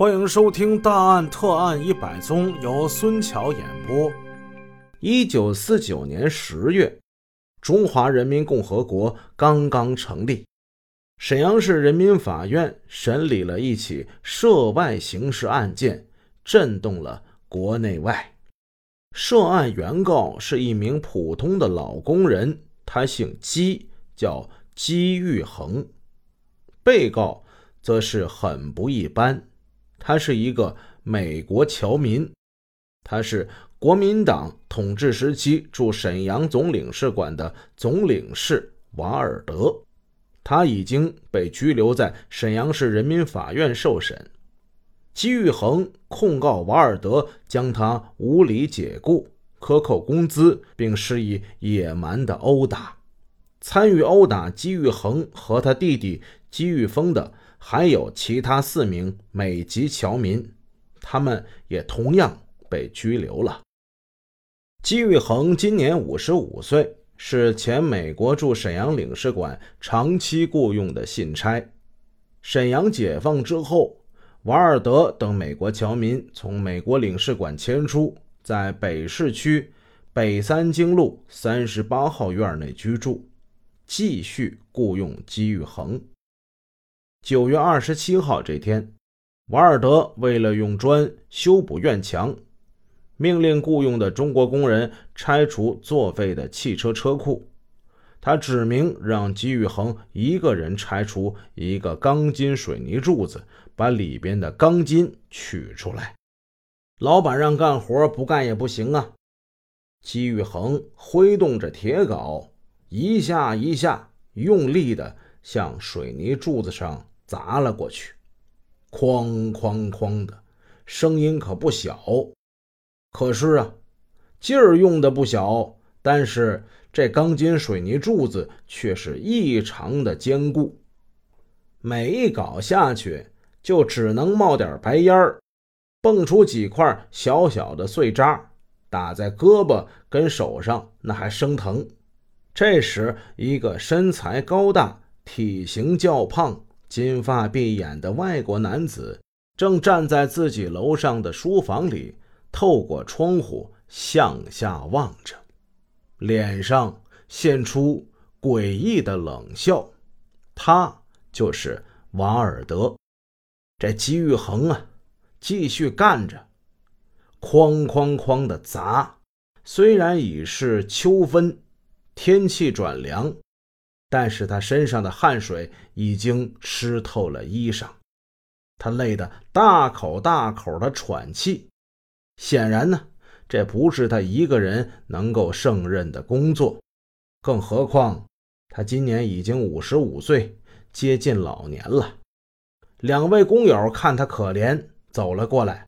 欢迎收听《大案特案一百宗》，由孙桥演播。一九四九年十月，中华人民共和国刚刚成立，沈阳市人民法院审理了一起涉外刑事案件，震动了国内外。涉案原告是一名普通的老工人，他姓姬，叫姬玉恒；被告则是很不一般。他是一个美国侨民，他是国民党统治时期驻沈阳总领事馆的总领事瓦尔德，他已经被拘留在沈阳市人民法院受审。姬玉恒控告瓦尔德将他无理解雇、克扣工资，并施以野蛮的殴打。参与殴打姬玉恒和他弟弟姬玉峰的。还有其他四名美籍侨民，他们也同样被拘留了。姬玉恒今年五十五岁，是前美国驻沈阳领事馆长期雇佣的信差。沈阳解放之后，瓦尔德等美国侨民从美国领事馆迁出，在北市区北三经路三十八号院内居住，继续雇佣姬玉恒。九月二十七号这天，瓦尔德为了用砖修补院墙，命令雇佣的中国工人拆除作废的汽车车库。他指明让姬玉恒一个人拆除一个钢筋水泥柱子，把里边的钢筋取出来。老板让干活，不干也不行啊！姬玉恒挥动着铁镐，一下一下用力的向水泥柱子上。砸了过去，哐哐哐的声音可不小。可是啊，劲儿用的不小，但是这钢筋水泥柱子却是异常的坚固，每一镐下去就只能冒点白烟儿，蹦出几块小小的碎渣，打在胳膊跟手上，那还生疼。这时，一个身材高大、体型较胖。金发碧眼的外国男子正站在自己楼上的书房里，透过窗户向下望着，脸上现出诡异的冷笑。他就是瓦尔德。这姬玉恒啊，继续干着，哐哐哐的砸。虽然已是秋分，天气转凉。但是他身上的汗水已经湿透了衣裳，他累得大口大口的喘气。显然呢，这不是他一个人能够胜任的工作，更何况他今年已经五十五岁，接近老年了。两位工友看他可怜，走了过来。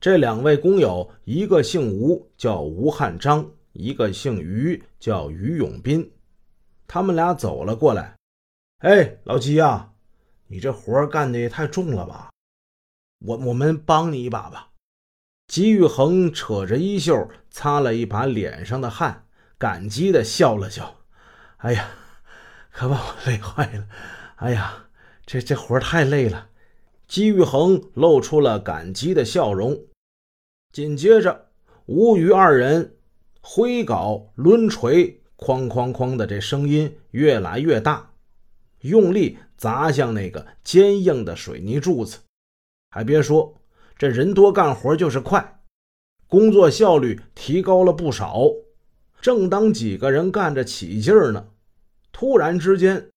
这两位工友，一个姓吴，叫吴汉章；一个姓于，叫于永斌。他们俩走了过来，哎，老吉呀，你这活干的也太重了吧？我我们帮你一把吧。吉玉恒扯着衣袖，擦了一把脸上的汗，感激的笑了笑。哎呀，可把我累坏了。哎呀，这这活太累了。吉玉恒露出了感激的笑容。紧接着，吴余二人挥镐抡锤。哐哐哐的，这声音越来越大，用力砸向那个坚硬的水泥柱子。还别说，这人多干活就是快，工作效率提高了不少。正当几个人干着起劲儿呢，突然之间，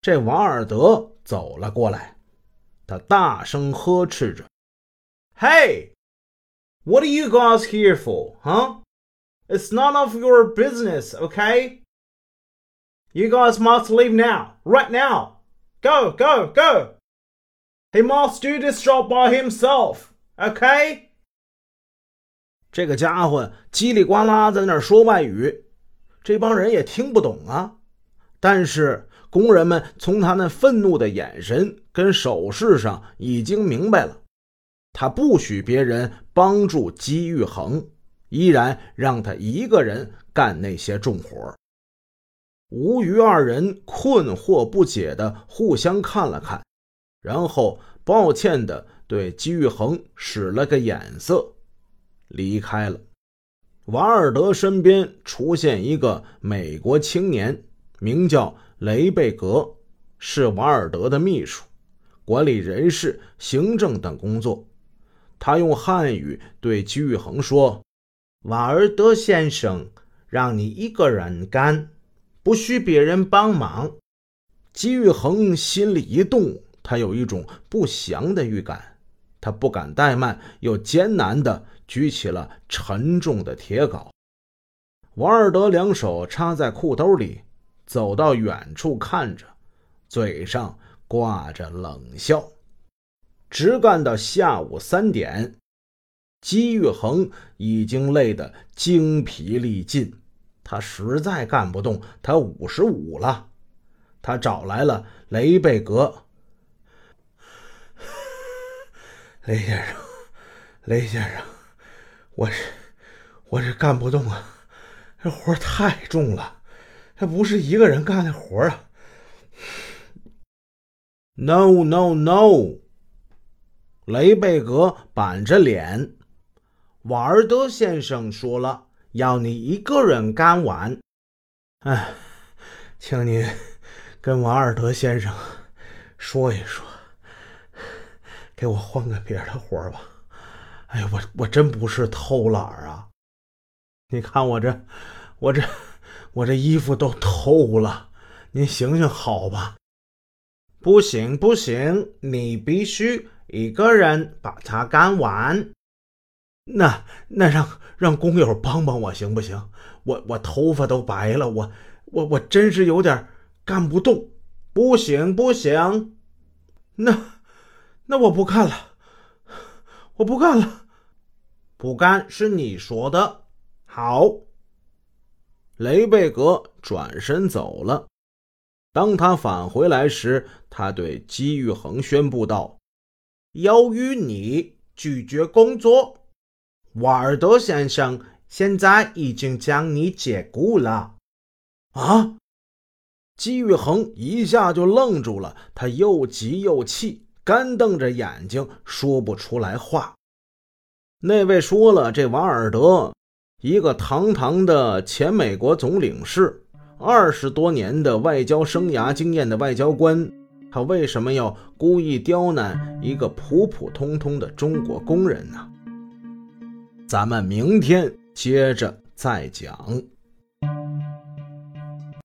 这瓦尔德走了过来，他大声呵斥着：“Hey, what are you guys here for, huh?” It's none of your business, okay? You guys must leave now, right now. Go, go, go. He must do this job by himself, okay? 这个家伙叽里呱啦在那儿说外语，这帮人也听不懂啊。但是工人们从他那愤怒的眼神跟手势上已经明白了，他不许别人帮助姬玉恒。依然让他一个人干那些重活。吴余二人困惑不解的互相看了看，然后抱歉的对姬玉恒使了个眼色，离开了。瓦尔德身边出现一个美国青年，名叫雷贝格，是瓦尔德的秘书，管理人事、行政等工作。他用汉语对姬玉恒说：“瓦尔德先生，让你一个人干，不需别人帮忙。”姬玉恒心里一动，他有一种不祥的预感，他不敢怠慢，又艰难地。举起了沉重的铁镐，王尔德两手插在裤兜里，走到远处看着，嘴上挂着冷笑，直干到下午三点。姬玉恒已经累得精疲力尽，他实在干不动，他五十五了。他找来了雷贝格，雷先生，雷先生。我这我这干不动啊，这活太重了，这不是一个人干的活啊。No no no！雷贝格板着脸，瓦尔德先生说了，要你一个人干完。哎，请您跟瓦尔德先生说一说，给我换个别的活吧。哎呀，我我真不是偷懒啊！你看我这，我这，我这衣服都透了，您行行好吧？不行不行，你必须一个人把它干完。那那让让工友帮帮我行不行？我我头发都白了，我我我真是有点干不动。不行不行，那那我不干了。我不干了，不干是你说的。好，雷贝格转身走了。当他返回来时，他对姬玉恒宣布道：“由于你拒绝工作，瓦尔德先生现在已经将你解雇了。”啊！姬玉恒一下就愣住了，他又急又气。干瞪着眼睛，说不出来话。那位说了：“这瓦尔德，一个堂堂的前美国总领事，二十多年的外交生涯经验的外交官，他为什么要故意刁难一个普普通通的中国工人呢？”咱们明天接着再讲。